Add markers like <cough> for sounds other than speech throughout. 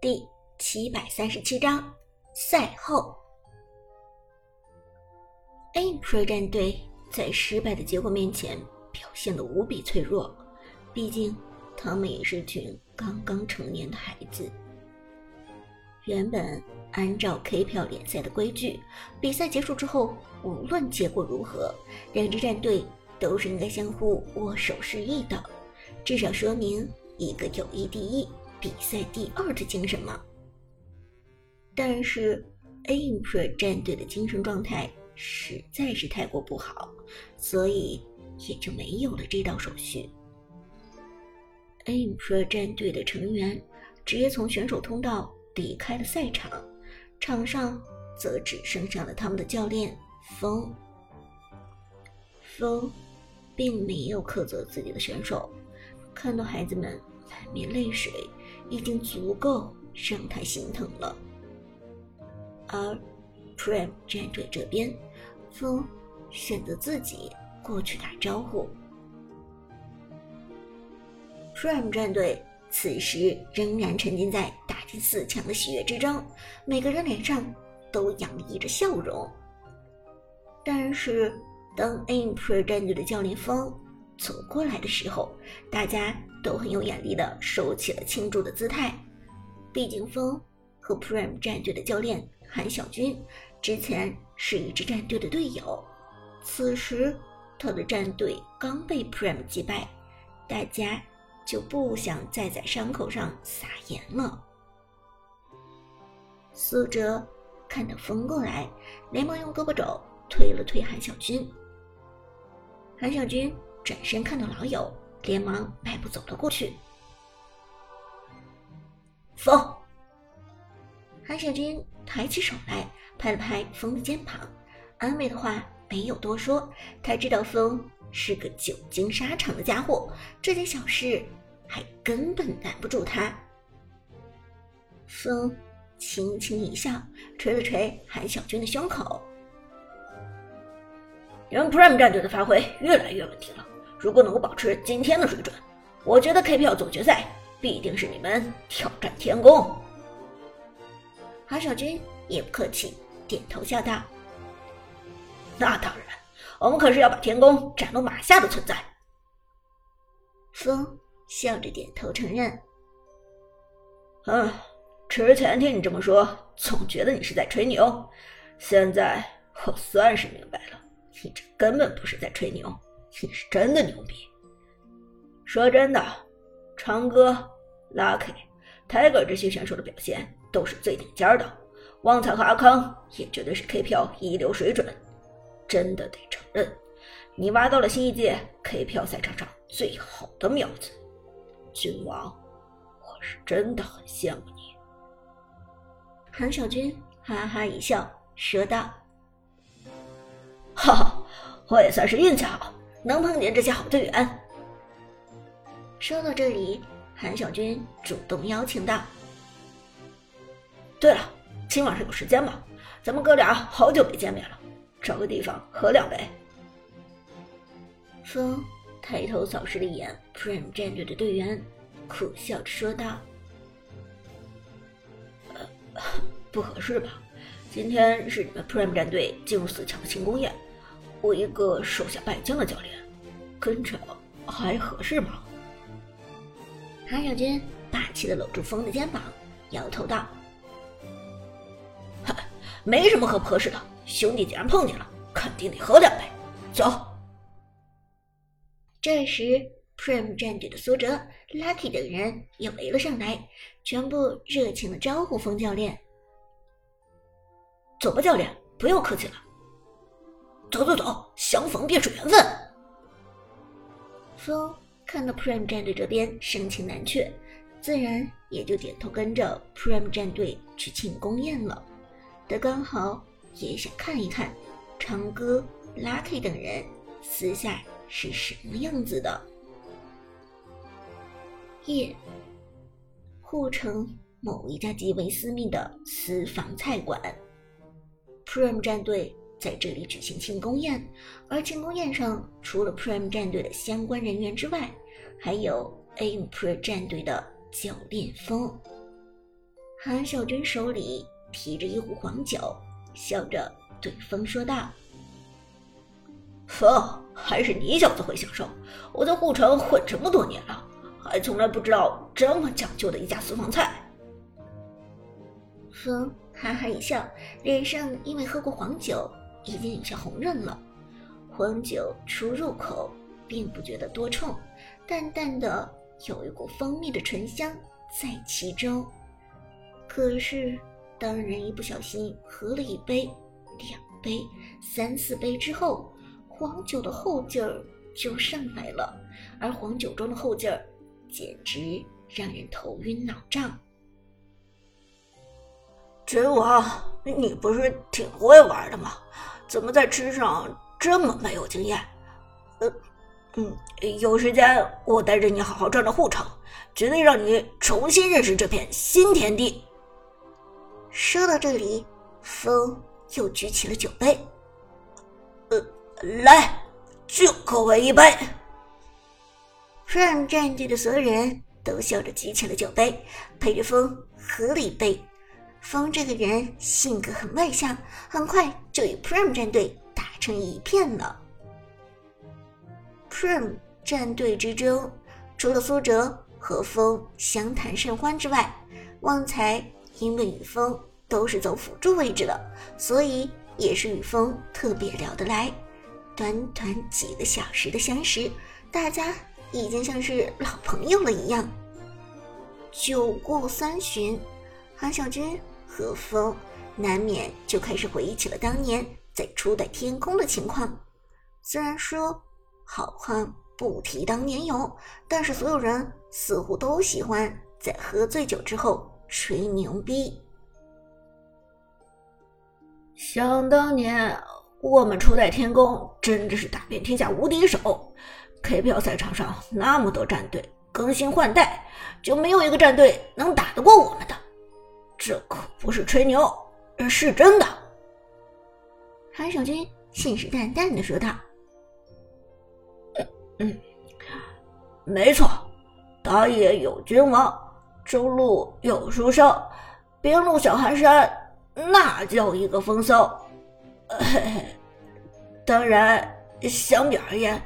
第七百三十七章赛后，Impro 战队在失败的结果面前表现的无比脆弱，毕竟他们也是群刚刚成年的孩子。原本按照 K 票联赛的规矩，比赛结束之后，无论结果如何，两支战队都是应该相互握手示意的，至少说明一个友谊第一。比赛第二的精神吗？但是 Impro 战队的精神状态实在是太过不好，所以也就没有了这道手续。Impro 战队的成员直接从选手通道离开了赛场，场上则只剩下了他们的教练风。风并没有苛责自己的选手，看到孩子们满面泪水。已经足够让他心疼了。而 Prime 战队这边，风选择自己过去打招呼。Prime 战队此时仍然沉浸在打进四强的喜悦之中，每个人脸上都洋溢着笑容。但是，当 Impro 战队的教练风走过来的时候，大家。都很有眼力的收起了庆祝的姿态，毕竟风和 Prime 战队的教练韩小军之前是一支战队的队友，此时他的战队刚被 Prime 击败，大家就不想再在伤口上撒盐了。苏哲看到风过来，连忙用胳膊肘推了推韩小军，韩小军转身看到老友。连忙迈步走了过去。风，韩小军抬起手来，拍了拍风的肩膀，安慰的话没有多说。他知道风是个久经沙场的家伙，这件小事还根本难不住他。风轻轻一笑，捶了捶韩小军的胸口：“你们 Prime 战队的发挥越来越稳定了。”如果能够保持今天的水准，我觉得 KPL 总决赛必定是你们挑战天宫。韩小军也不客气，点头笑道：“那当然，我们可是要把天宫斩落马下的存在。”风笑着点头承认：“嗯，之前听你这么说，总觉得你是在吹牛。现在我算是明白了，你这根本不是在吹牛。”你是真的牛逼！说真的，长歌、Lucky、Tiger 这些选手的表现都是最顶尖的，旺财和阿康也绝对是 K 票一流水准。真的得承认，你挖到了新一届 K 票赛场上最好的苗子，君王，我是真的很羡慕你。韩小军哈哈一笑，说道：“ <laughs> 哈哈，我也算是运气好。”能碰见这些好队员。说到这里，韩小军主动邀请道：“对了，今晚上有时间吗？咱们哥俩好久没见面了，找个地方喝两杯。”风抬头扫视了一眼 Prime 战队的队员，苦笑着说道：“呃，不合适吧？今天是你们 Prime 战队进入四强的庆功宴。”我一个手下败将的教练，跟着还合适吗？韩小军霸气的搂住风的肩膀，摇头道：“嗨，没什么合不合适的，兄弟既然碰见了，肯定得喝两杯。走。”这时，Prime 战队的苏哲、Lucky 等人也围了上来，全部热情的招呼风教练：“走吧，教练，不用客气了。”走走走，相逢便是缘分。风看到 Prime 战队这边盛情难却，自然也就点头跟着 Prime 战队去庆功宴了。他刚好也想看一看长歌、Lucky 等人私下是什么样子的。夜，护城某一家极为私密的私房菜馆，Prime 战队。在这里举行庆功宴，而庆功宴上除了 Prime 战队的相关人员之外，还有 Aim Pro 战队的教练风。韩小军手里提着一壶黄酒，笑着对风说道：“风，还是你小子会享受。我在护城混这么多年了，还从来不知道这么讲究的一家私房菜。”风哈哈一笑，脸上因为喝过黄酒，已经有些红润了。黄酒初入口，并不觉得多冲，淡淡的有一股蜂蜜的醇香在其中。可是，当人一不小心喝了一杯、两杯、三四杯之后，黄酒的后劲儿就上来了，而黄酒中的后劲儿，简直让人头晕脑胀。君王，你不是挺会玩的吗？怎么在吃上这么没有经验？呃，嗯，有时间我带着你好好转转护城，绝对让你重新认识这片新天地。说到这里，风又举起了酒杯。呃，来，就各位一杯。让战队的所有人都笑着举起了酒杯，陪着风喝了一杯。风这个人性格很外向，很快就与 Prime 战队打成一片了。Prime 战队之中，除了苏哲和风相谈甚欢之外，旺财。因为与风都是走辅助位置的，所以也是与风特别聊得来。短短几个小时的相识，大家已经像是老朋友了一样。酒过三巡，韩小军和风难免就开始回忆起了当年在初代天空的情况。虽然说好汉不提当年勇，但是所有人似乎都喜欢在喝醉酒之后。吹牛逼！想当年，我们初代天宫真的是打遍天下无敌手。KPL 赛场上那么多战队更新换代，就没有一个战队能打得过我们的。这可不是吹牛，是真的。韩守军信誓旦旦的说道：“嗯嗯，没错，打野有君王。”中路有书生，边路小寒山那叫一个风骚。<laughs> 当然，相比而言，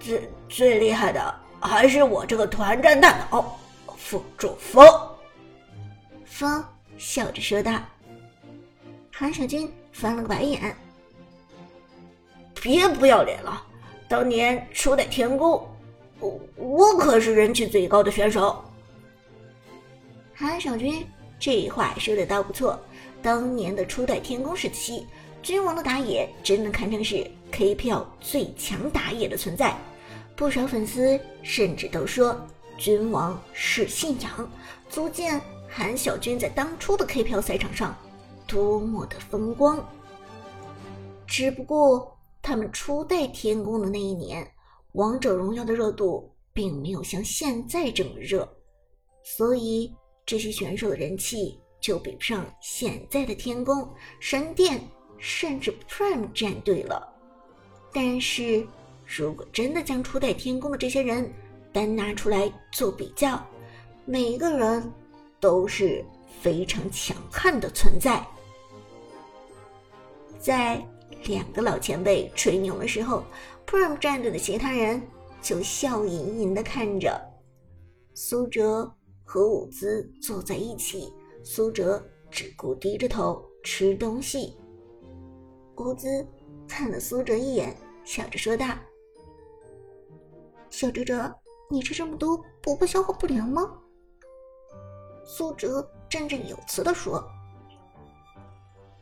最最厉害的还是我这个团战大脑副主风。风笑着说道。韩小军翻了个白眼：“别不要脸了！当年初代天宫，我我可是人气最高的选手。”韩小军这话说的倒不错，当年的初代天宫时期，君王的打野真的堪称是 KPL 最强打野的存在。不少粉丝甚至都说君王是信仰，足见韩小军在当初的 KPL 赛场上多么的风光。只不过他们初代天宫的那一年，王者荣耀的热度并没有像现在这么热，所以。这些选手的人气就比不上现在的天宫、神殿，甚至 Prime 战队了。但是，如果真的将初代天宫的这些人单拿出来做比较，每一个人都是非常强悍的存在。在两个老前辈吹牛的时候，Prime 战队的其他人就笑吟吟的看着苏哲。和伍兹坐在一起，苏哲只顾低着头吃东西。伍兹看了苏哲一眼，笑着说道：“小哲哲，你吃这么多，不怕消化不良吗？”苏哲振振有词地说：“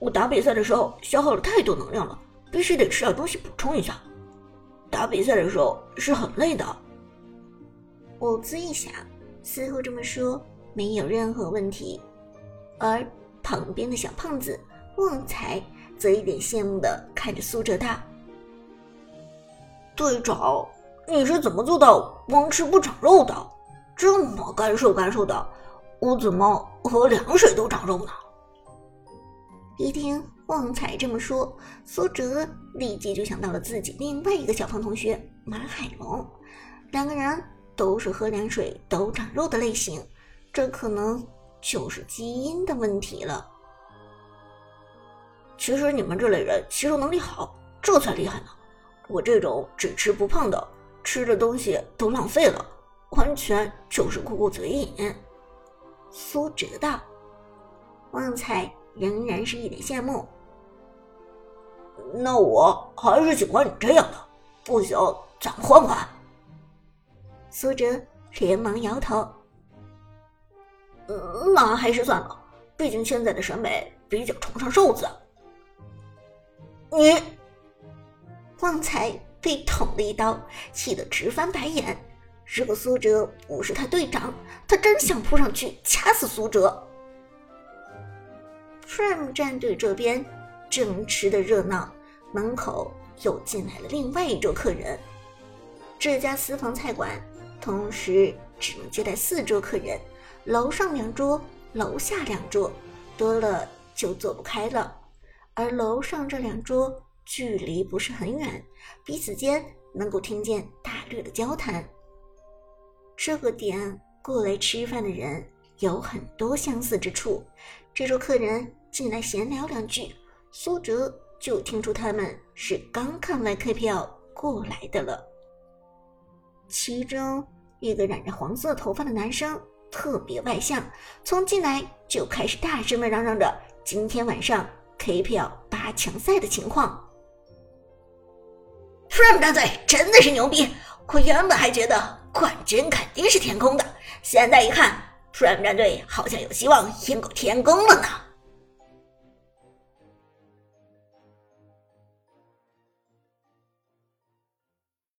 我打比赛的时候消耗了太多能量了，必须得吃点东西补充一下。打比赛的时候是很累的。”伍兹一想。似乎这么说没有任何问题，而旁边的小胖子旺财则一脸羡慕的看着苏哲道：“队长，你是怎么做到光吃不长肉的？这么干瘦干瘦的，我怎么喝凉水都长肉呢？”一听旺财这么说，苏哲立即就想到了自己另外一个小胖同学马海龙，两个人。都是喝凉水都长肉的类型，这可能就是基因的问题了。其实你们这类人吸收能力好，这才厉害呢。我这种只吃不胖的，吃的东西都浪费了，完全就是顾顾嘴瘾。苏哲道，旺财仍然是一脸羡慕。那我还是喜欢你这样的，不行咱们换换。苏哲连忙摇头。那还是算了，毕竟现在的审美比较崇尚瘦子。你，旺财被捅了一刀，气得直翻白眼。如果苏哲不是他队长，他真想扑上去掐死苏哲。Prime 战队这边正吃的热闹，门口又进来了另外一桌客人。这家私房菜馆同时只能接待四桌客人，楼上两桌，楼下两桌，多了就坐不开了。而楼上这两桌距离不是很远，彼此间能够听见大略的交谈。这个点过来吃饭的人有很多相似之处。这桌客人进来闲聊两句，苏哲就听出他们是刚看完 KPL 过来的了。其中一个染着黄色头发的男生特别外向，从进来就开始大声的嚷嚷着今天晚上 KPL 八强赛的情况。Prime 战队真的是牛逼！我原本还觉得。冠军肯定是天空的，现在一看，Prime 战队好像有希望赢过天宫了呢。